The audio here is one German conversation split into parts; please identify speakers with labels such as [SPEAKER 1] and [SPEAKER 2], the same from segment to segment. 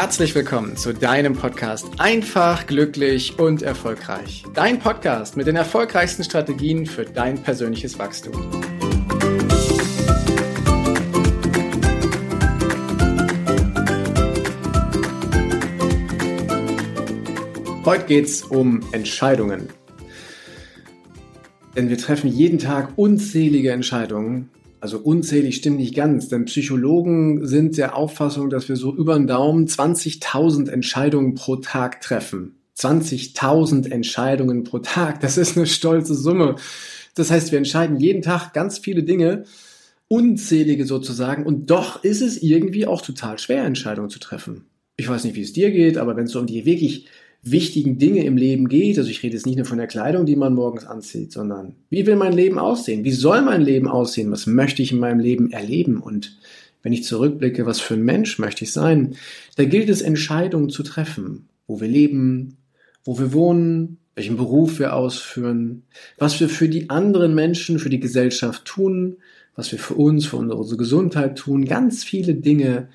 [SPEAKER 1] Herzlich willkommen zu deinem Podcast Einfach, glücklich und erfolgreich. Dein Podcast mit den erfolgreichsten Strategien für dein persönliches Wachstum. Heute geht es um Entscheidungen. Denn wir treffen jeden Tag unzählige Entscheidungen also unzählig stimmt nicht ganz, denn Psychologen sind der Auffassung, dass wir so über den Daumen 20.000 Entscheidungen pro Tag treffen. 20.000 Entscheidungen pro Tag, das ist eine stolze Summe. Das heißt, wir entscheiden jeden Tag ganz viele Dinge, unzählige sozusagen, und doch ist es irgendwie auch total schwer, Entscheidungen zu treffen. Ich weiß nicht, wie es dir geht, aber wenn es so um die wirklich wichtigen Dinge im Leben geht. Also ich rede jetzt nicht nur von der Kleidung, die man morgens anzieht, sondern wie will mein Leben aussehen? Wie soll mein Leben aussehen? Was möchte ich in meinem Leben erleben? Und wenn ich zurückblicke, was für ein Mensch möchte ich sein? Da gilt es, Entscheidungen zu treffen, wo wir leben, wo wir wohnen, welchen Beruf wir ausführen, was wir für die anderen Menschen, für die Gesellschaft tun, was wir für uns, für unsere Gesundheit tun. Ganz viele Dinge,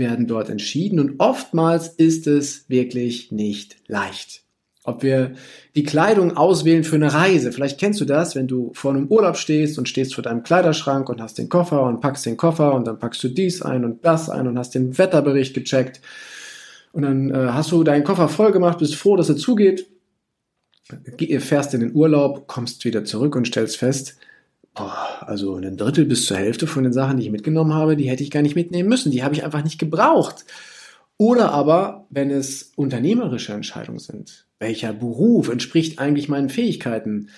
[SPEAKER 1] werden dort entschieden und oftmals ist es wirklich nicht leicht. Ob wir die Kleidung auswählen für eine Reise. Vielleicht kennst du das, wenn du vor einem Urlaub stehst und stehst vor deinem Kleiderschrank und hast den Koffer und packst den Koffer und dann packst du dies ein und das ein und hast den Wetterbericht gecheckt und dann äh, hast du deinen Koffer voll gemacht, bist froh, dass er zugeht, fährst in den Urlaub, kommst wieder zurück und stellst fest, also ein Drittel bis zur Hälfte von den Sachen, die ich mitgenommen habe, die hätte ich gar nicht mitnehmen müssen. Die habe ich einfach nicht gebraucht. Oder aber, wenn es unternehmerische Entscheidungen sind. Welcher Beruf entspricht eigentlich meinen Fähigkeiten?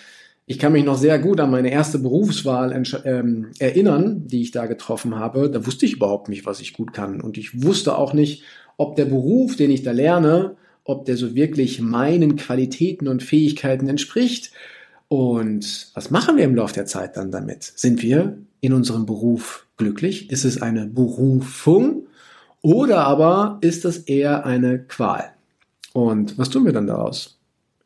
[SPEAKER 1] Ich kann mich noch sehr gut an meine erste Berufswahl ähm, erinnern, die ich da getroffen habe. Da wusste ich überhaupt nicht, was ich gut kann. Und ich wusste auch nicht, ob der Beruf, den ich da lerne, ob der so wirklich meinen Qualitäten und Fähigkeiten entspricht. Und was machen wir im Laufe der Zeit dann damit? Sind wir in unserem Beruf glücklich? Ist es eine Berufung? Oder aber ist das eher eine Qual? Und was tun wir dann daraus?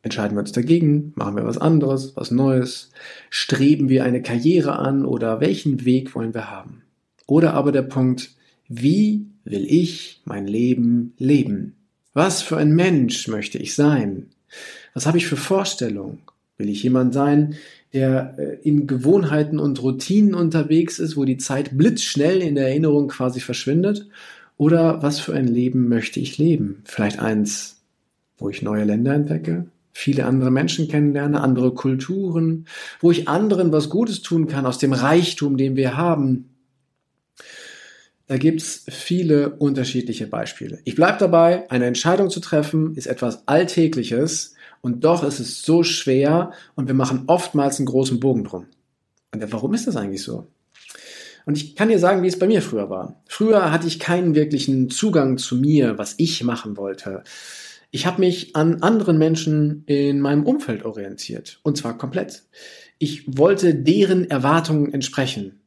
[SPEAKER 1] Entscheiden wir uns dagegen? Machen wir was anderes, was Neues? Streben wir eine Karriere an oder welchen Weg wollen wir haben? Oder aber der Punkt, wie will ich mein Leben leben? Was für ein Mensch möchte ich sein? Was habe ich für Vorstellungen? Will ich jemand sein, der äh, in Gewohnheiten und Routinen unterwegs ist, wo die Zeit blitzschnell in der Erinnerung quasi verschwindet? Oder was für ein Leben möchte ich leben? Vielleicht eins, wo ich neue Länder entdecke, viele andere Menschen kennenlerne, andere Kulturen, wo ich anderen was Gutes tun kann aus dem Reichtum, den wir haben. Da gibt's viele unterschiedliche Beispiele. Ich bleibe dabei, eine Entscheidung zu treffen ist etwas Alltägliches, und doch ist es so schwer und wir machen oftmals einen großen Bogen drum. Und warum ist das eigentlich so? Und ich kann dir sagen, wie es bei mir früher war. Früher hatte ich keinen wirklichen Zugang zu mir, was ich machen wollte. Ich habe mich an anderen Menschen in meinem Umfeld orientiert. Und zwar komplett. Ich wollte deren Erwartungen entsprechen.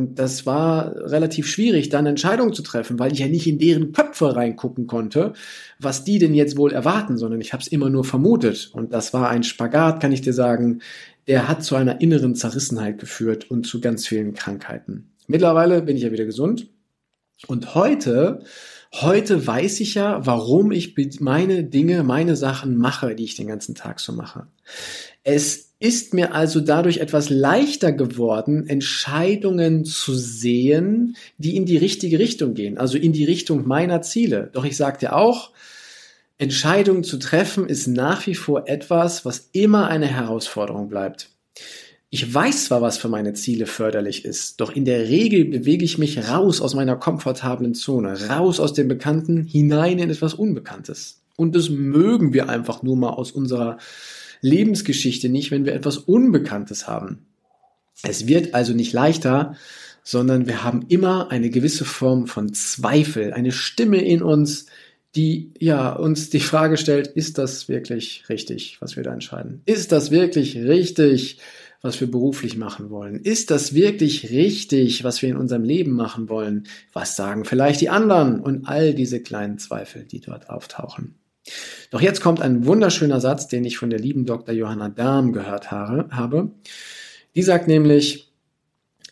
[SPEAKER 1] Und das war relativ schwierig, dann Entscheidungen zu treffen, weil ich ja nicht in deren Köpfe reingucken konnte, was die denn jetzt wohl erwarten, sondern ich habe es immer nur vermutet. Und das war ein Spagat, kann ich dir sagen, der hat zu einer inneren Zerrissenheit geführt und zu ganz vielen Krankheiten. Mittlerweile bin ich ja wieder gesund. Und heute, heute weiß ich ja, warum ich meine Dinge, meine Sachen mache, die ich den ganzen Tag so mache. Es ist mir also dadurch etwas leichter geworden, Entscheidungen zu sehen, die in die richtige Richtung gehen, also in die Richtung meiner Ziele. Doch ich sagte auch, Entscheidungen zu treffen ist nach wie vor etwas, was immer eine Herausforderung bleibt. Ich weiß zwar, was für meine Ziele förderlich ist, doch in der Regel bewege ich mich raus aus meiner komfortablen Zone, raus aus dem Bekannten, hinein in etwas Unbekanntes. Und das mögen wir einfach nur mal aus unserer Lebensgeschichte nicht, wenn wir etwas Unbekanntes haben. Es wird also nicht leichter, sondern wir haben immer eine gewisse Form von Zweifel, eine Stimme in uns, die ja uns die Frage stellt, ist das wirklich richtig, was wir da entscheiden? Ist das wirklich richtig, was wir beruflich machen wollen? Ist das wirklich richtig, was wir in unserem Leben machen wollen? Was sagen vielleicht die anderen? Und all diese kleinen Zweifel, die dort auftauchen. Doch jetzt kommt ein wunderschöner Satz, den ich von der lieben Dr. Johanna Dahm gehört habe. Die sagt nämlich,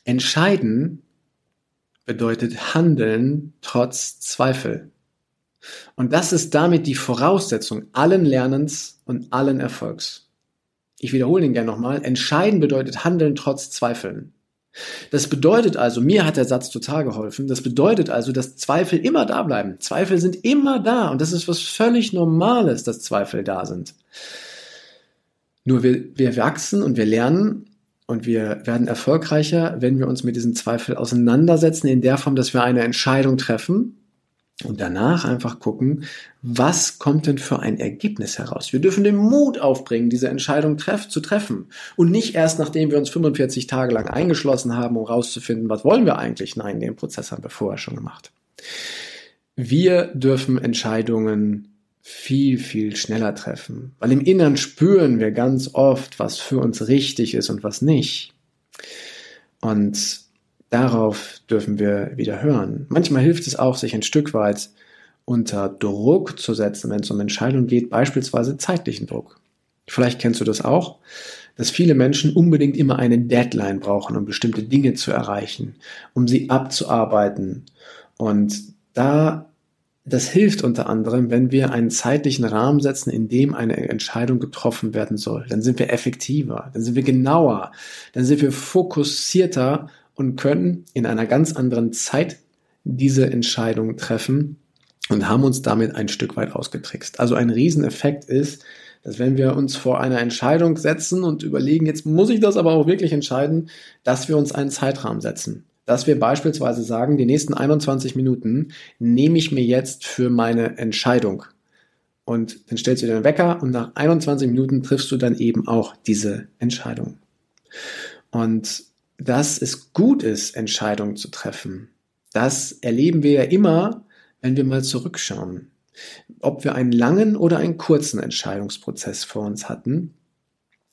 [SPEAKER 1] entscheiden bedeutet handeln trotz Zweifel. Und das ist damit die Voraussetzung allen Lernens und allen Erfolgs. Ich wiederhole ihn gerne nochmal. Entscheiden bedeutet Handeln trotz Zweifeln. Das bedeutet also, mir hat der Satz total geholfen, das bedeutet also, dass Zweifel immer da bleiben. Zweifel sind immer da und das ist was völlig Normales, dass Zweifel da sind. Nur wir, wir wachsen und wir lernen und wir werden erfolgreicher, wenn wir uns mit diesen Zweifeln auseinandersetzen, in der Form, dass wir eine Entscheidung treffen und danach einfach gucken, was kommt denn für ein Ergebnis heraus? Wir dürfen den Mut aufbringen, diese Entscheidung treff zu treffen. Und nicht erst, nachdem wir uns 45 Tage lang eingeschlossen haben, um herauszufinden, was wollen wir eigentlich? Nein, den Prozess haben wir vorher schon gemacht. Wir dürfen Entscheidungen viel, viel schneller treffen. Weil im Innern spüren wir ganz oft, was für uns richtig ist und was nicht. Und Darauf dürfen wir wieder hören. Manchmal hilft es auch, sich ein Stück weit unter Druck zu setzen, wenn es um Entscheidungen geht, beispielsweise zeitlichen Druck. Vielleicht kennst du das auch, dass viele Menschen unbedingt immer eine Deadline brauchen, um bestimmte Dinge zu erreichen, um sie abzuarbeiten. Und da, das hilft unter anderem, wenn wir einen zeitlichen Rahmen setzen, in dem eine Entscheidung getroffen werden soll. Dann sind wir effektiver, dann sind wir genauer, dann sind wir fokussierter und können in einer ganz anderen Zeit diese Entscheidung treffen und haben uns damit ein Stück weit ausgetrickst. Also ein Rieseneffekt ist, dass wenn wir uns vor einer Entscheidung setzen und überlegen, jetzt muss ich das aber auch wirklich entscheiden, dass wir uns einen Zeitrahmen setzen. Dass wir beispielsweise sagen, die nächsten 21 Minuten nehme ich mir jetzt für meine Entscheidung. Und dann stellst du dir den Wecker und nach 21 Minuten triffst du dann eben auch diese Entscheidung. Und dass es gut ist, Entscheidungen zu treffen. Das erleben wir ja immer, wenn wir mal zurückschauen. Ob wir einen langen oder einen kurzen Entscheidungsprozess vor uns hatten,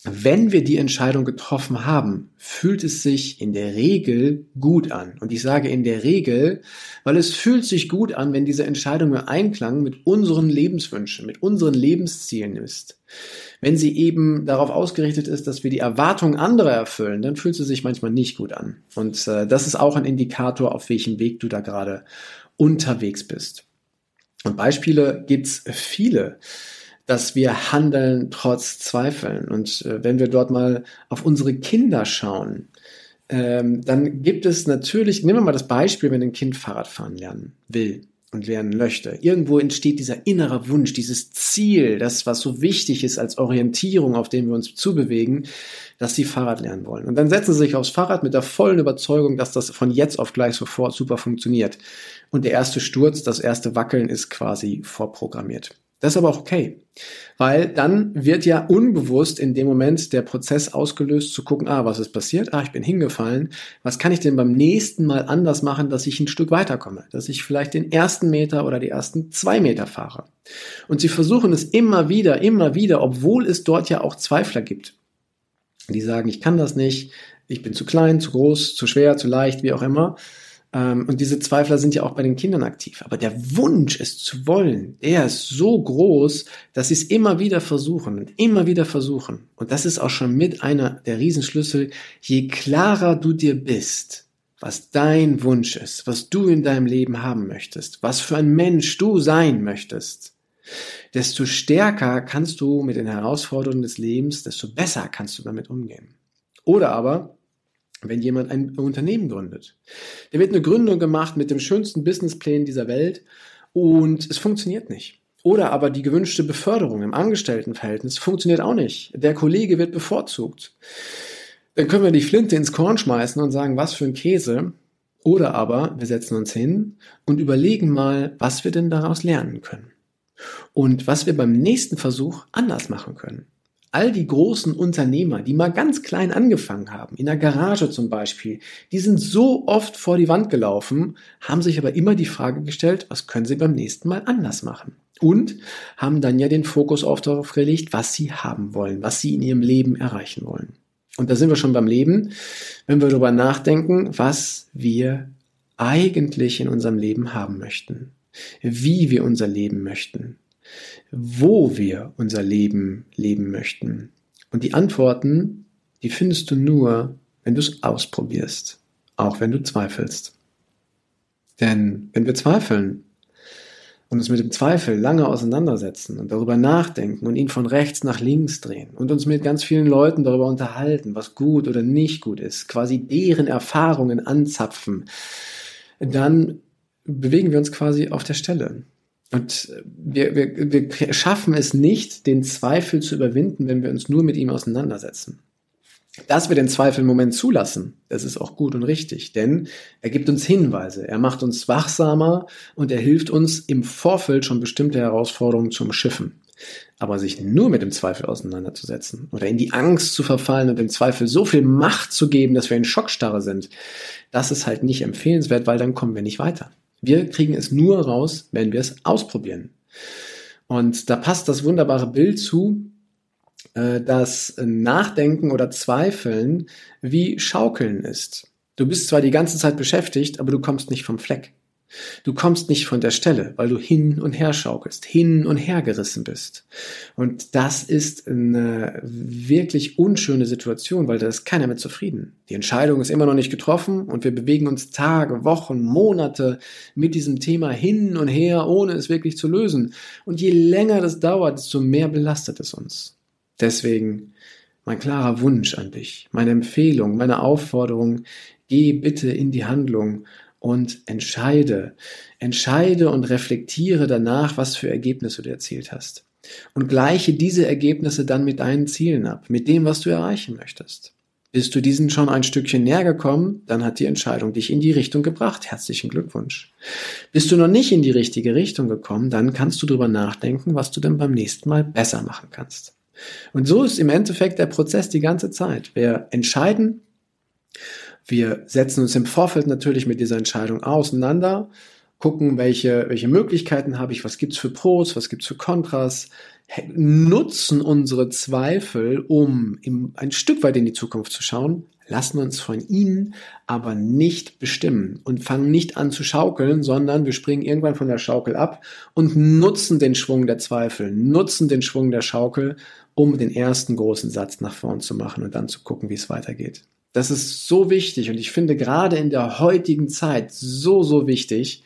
[SPEAKER 1] wenn wir die Entscheidung getroffen haben, fühlt es sich in der Regel gut an. Und ich sage in der Regel, weil es fühlt sich gut an, wenn diese Entscheidung im Einklang mit unseren Lebenswünschen, mit unseren Lebenszielen ist. Wenn sie eben darauf ausgerichtet ist, dass wir die Erwartungen anderer erfüllen, dann fühlt sie sich manchmal nicht gut an. Und äh, das ist auch ein Indikator, auf welchem Weg du da gerade unterwegs bist. Und Beispiele gibt's viele dass wir handeln trotz Zweifeln. Und äh, wenn wir dort mal auf unsere Kinder schauen, ähm, dann gibt es natürlich, nehmen wir mal das Beispiel, wenn ein Kind Fahrrad fahren lernen will und lernen möchte. Irgendwo entsteht dieser innere Wunsch, dieses Ziel, das, was so wichtig ist als Orientierung, auf dem wir uns zubewegen, dass sie Fahrrad lernen wollen. Und dann setzen sie sich aufs Fahrrad mit der vollen Überzeugung, dass das von jetzt auf gleich sofort super funktioniert. Und der erste Sturz, das erste Wackeln ist quasi vorprogrammiert. Das ist aber auch okay, weil dann wird ja unbewusst in dem Moment der Prozess ausgelöst zu gucken, ah, was ist passiert? Ah, ich bin hingefallen. Was kann ich denn beim nächsten Mal anders machen, dass ich ein Stück weiterkomme? Dass ich vielleicht den ersten Meter oder die ersten zwei Meter fahre. Und sie versuchen es immer wieder, immer wieder, obwohl es dort ja auch Zweifler gibt. Die sagen, ich kann das nicht, ich bin zu klein, zu groß, zu schwer, zu leicht, wie auch immer. Ähm, und diese Zweifler sind ja auch bei den Kindern aktiv. Aber der Wunsch, es zu wollen, der ist so groß, dass sie es immer wieder versuchen und immer wieder versuchen. Und das ist auch schon mit einer der Riesenschlüssel. Je klarer du dir bist, was dein Wunsch ist, was du in deinem Leben haben möchtest, was für ein Mensch du sein möchtest, desto stärker kannst du mit den Herausforderungen des Lebens, desto besser kannst du damit umgehen. Oder aber, wenn jemand ein Unternehmen gründet. Der wird eine Gründung gemacht mit dem schönsten Businessplan dieser Welt und es funktioniert nicht. Oder aber die gewünschte Beförderung im Angestelltenverhältnis funktioniert auch nicht. Der Kollege wird bevorzugt. Dann können wir die Flinte ins Korn schmeißen und sagen, was für ein Käse. Oder aber wir setzen uns hin und überlegen mal, was wir denn daraus lernen können. Und was wir beim nächsten Versuch anders machen können all die großen Unternehmer, die mal ganz klein angefangen haben, in der Garage zum Beispiel, die sind so oft vor die Wand gelaufen, haben sich aber immer die Frage gestellt, was können sie beim nächsten Mal anders machen? Und haben dann ja den Fokus auf darauf gelegt, was sie haben wollen, was sie in ihrem Leben erreichen wollen. Und da sind wir schon beim Leben, wenn wir darüber nachdenken, was wir eigentlich in unserem Leben haben möchten, wie wir unser Leben möchten, wo wir unser Leben leben möchten. Und die Antworten, die findest du nur, wenn du es ausprobierst, auch wenn du zweifelst. Denn wenn wir zweifeln, und uns mit dem Zweifel lange auseinandersetzen und darüber nachdenken und ihn von rechts nach links drehen und uns mit ganz vielen Leuten darüber unterhalten, was gut oder nicht gut ist, quasi deren Erfahrungen anzapfen, dann bewegen wir uns quasi auf der Stelle. Und wir, wir, wir schaffen es nicht, den Zweifel zu überwinden, wenn wir uns nur mit ihm auseinandersetzen. Dass wir den Zweifel im Moment zulassen, das ist auch gut und richtig, denn er gibt uns Hinweise, er macht uns wachsamer und er hilft uns im Vorfeld schon bestimmte Herausforderungen zu umschiffen. Aber sich nur mit dem Zweifel auseinanderzusetzen oder in die Angst zu verfallen und dem Zweifel so viel Macht zu geben, dass wir in Schockstarre sind, das ist halt nicht empfehlenswert, weil dann kommen wir nicht weiter. Wir kriegen es nur raus, wenn wir es ausprobieren. Und da passt das wunderbare Bild zu, äh, dass Nachdenken oder Zweifeln wie Schaukeln ist. Du bist zwar die ganze Zeit beschäftigt, aber du kommst nicht vom Fleck. Du kommst nicht von der Stelle, weil du hin und her schaukelst, hin und her gerissen bist. Und das ist eine wirklich unschöne Situation, weil da ist keiner mehr zufrieden. Die Entscheidung ist immer noch nicht getroffen und wir bewegen uns Tage, Wochen, Monate mit diesem Thema hin und her, ohne es wirklich zu lösen. Und je länger das dauert, desto mehr belastet es uns. Deswegen mein klarer Wunsch an dich, meine Empfehlung, meine Aufforderung, geh bitte in die Handlung und entscheide. Entscheide und reflektiere danach, was für Ergebnisse du erzielt hast. Und gleiche diese Ergebnisse dann mit deinen Zielen ab, mit dem, was du erreichen möchtest. Bist du diesen schon ein Stückchen näher gekommen, dann hat die Entscheidung dich in die Richtung gebracht. Herzlichen Glückwunsch. Bist du noch nicht in die richtige Richtung gekommen, dann kannst du darüber nachdenken, was du denn beim nächsten Mal besser machen kannst. Und so ist im Endeffekt der Prozess die ganze Zeit. Wir entscheiden, wir setzen uns im Vorfeld natürlich mit dieser Entscheidung auseinander, gucken, welche, welche Möglichkeiten habe ich, was gibt's für Pros, was gibt's für Kontras, nutzen unsere Zweifel, um im, ein Stück weit in die Zukunft zu schauen, lassen uns von ihnen aber nicht bestimmen und fangen nicht an zu schaukeln, sondern wir springen irgendwann von der Schaukel ab und nutzen den Schwung der Zweifel, nutzen den Schwung der Schaukel, um den ersten großen Satz nach vorn zu machen und dann zu gucken, wie es weitergeht. Das ist so wichtig und ich finde gerade in der heutigen Zeit so, so wichtig,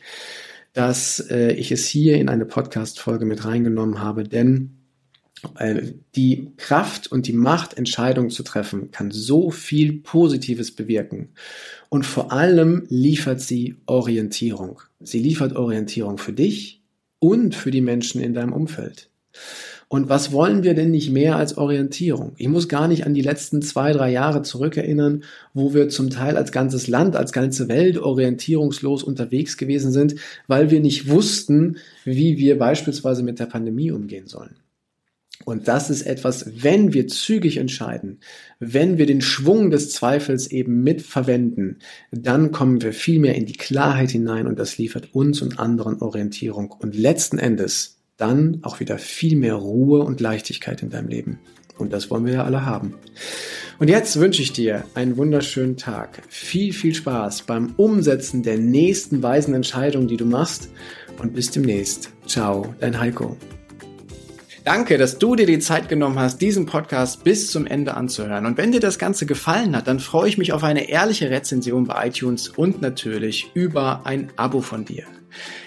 [SPEAKER 1] dass äh, ich es hier in eine Podcast-Folge mit reingenommen habe, denn äh, die Kraft und die Macht, Entscheidungen zu treffen, kann so viel Positives bewirken. Und vor allem liefert sie Orientierung. Sie liefert Orientierung für dich und für die Menschen in deinem Umfeld. Und was wollen wir denn nicht mehr als Orientierung? Ich muss gar nicht an die letzten zwei, drei Jahre zurückerinnern, wo wir zum Teil als ganzes Land, als ganze Welt orientierungslos unterwegs gewesen sind, weil wir nicht wussten, wie wir beispielsweise mit der Pandemie umgehen sollen. Und das ist etwas, wenn wir zügig entscheiden, wenn wir den Schwung des Zweifels eben mit verwenden, dann kommen wir viel mehr in die Klarheit hinein und das liefert uns und anderen Orientierung. Und letzten Endes dann auch wieder viel mehr Ruhe und Leichtigkeit in deinem Leben. Und das wollen wir ja alle haben. Und jetzt wünsche ich dir einen wunderschönen Tag. Viel, viel Spaß beim Umsetzen der nächsten weisen Entscheidungen, die du machst. Und bis demnächst. Ciao, dein Heiko. Danke, dass du dir die Zeit genommen hast, diesen Podcast bis zum Ende anzuhören. Und wenn dir das Ganze gefallen hat, dann freue ich mich auf eine ehrliche Rezension bei iTunes und natürlich über ein Abo von dir.